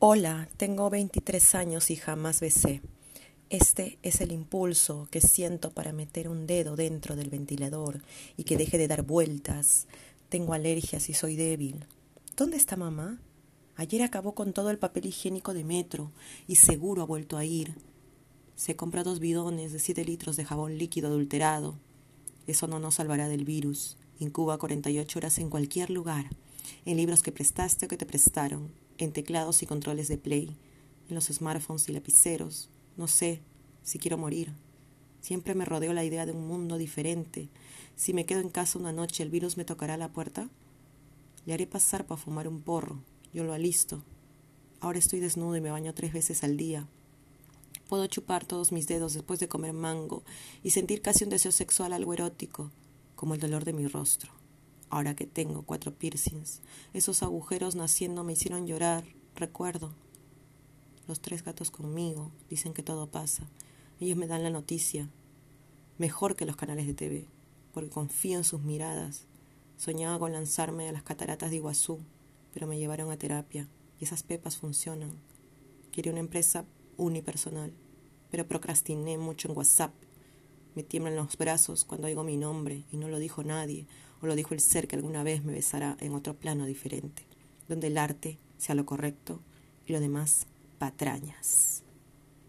Hola, tengo 23 años y jamás besé. Este es el impulso que siento para meter un dedo dentro del ventilador y que deje de dar vueltas. Tengo alergias y soy débil. ¿Dónde está mamá? Ayer acabó con todo el papel higiénico de metro y seguro ha vuelto a ir. Se compra dos bidones de 7 litros de jabón líquido adulterado. Eso no nos salvará del virus. Incuba 48 horas en cualquier lugar, en libros que prestaste o que te prestaron en teclados y controles de play, en los smartphones y lapiceros. No sé si quiero morir. Siempre me rodeo la idea de un mundo diferente. Si me quedo en casa una noche, ¿el virus me tocará la puerta? Le haré pasar para fumar un porro. Yo lo alisto. Ahora estoy desnudo y me baño tres veces al día. Puedo chupar todos mis dedos después de comer mango y sentir casi un deseo sexual algo erótico, como el dolor de mi rostro ahora que tengo cuatro piercings. Esos agujeros naciendo me hicieron llorar, recuerdo. Los tres gatos conmigo dicen que todo pasa. Ellos me dan la noticia, mejor que los canales de TV, porque confío en sus miradas. Soñaba con lanzarme a las cataratas de Iguazú, pero me llevaron a terapia y esas pepas funcionan. Quería una empresa unipersonal, pero procrastiné mucho en WhatsApp. Me tiemblan los brazos cuando oigo mi nombre y no lo dijo nadie, o lo dijo el ser que alguna vez me besará en otro plano diferente, donde el arte sea lo correcto y lo demás patrañas.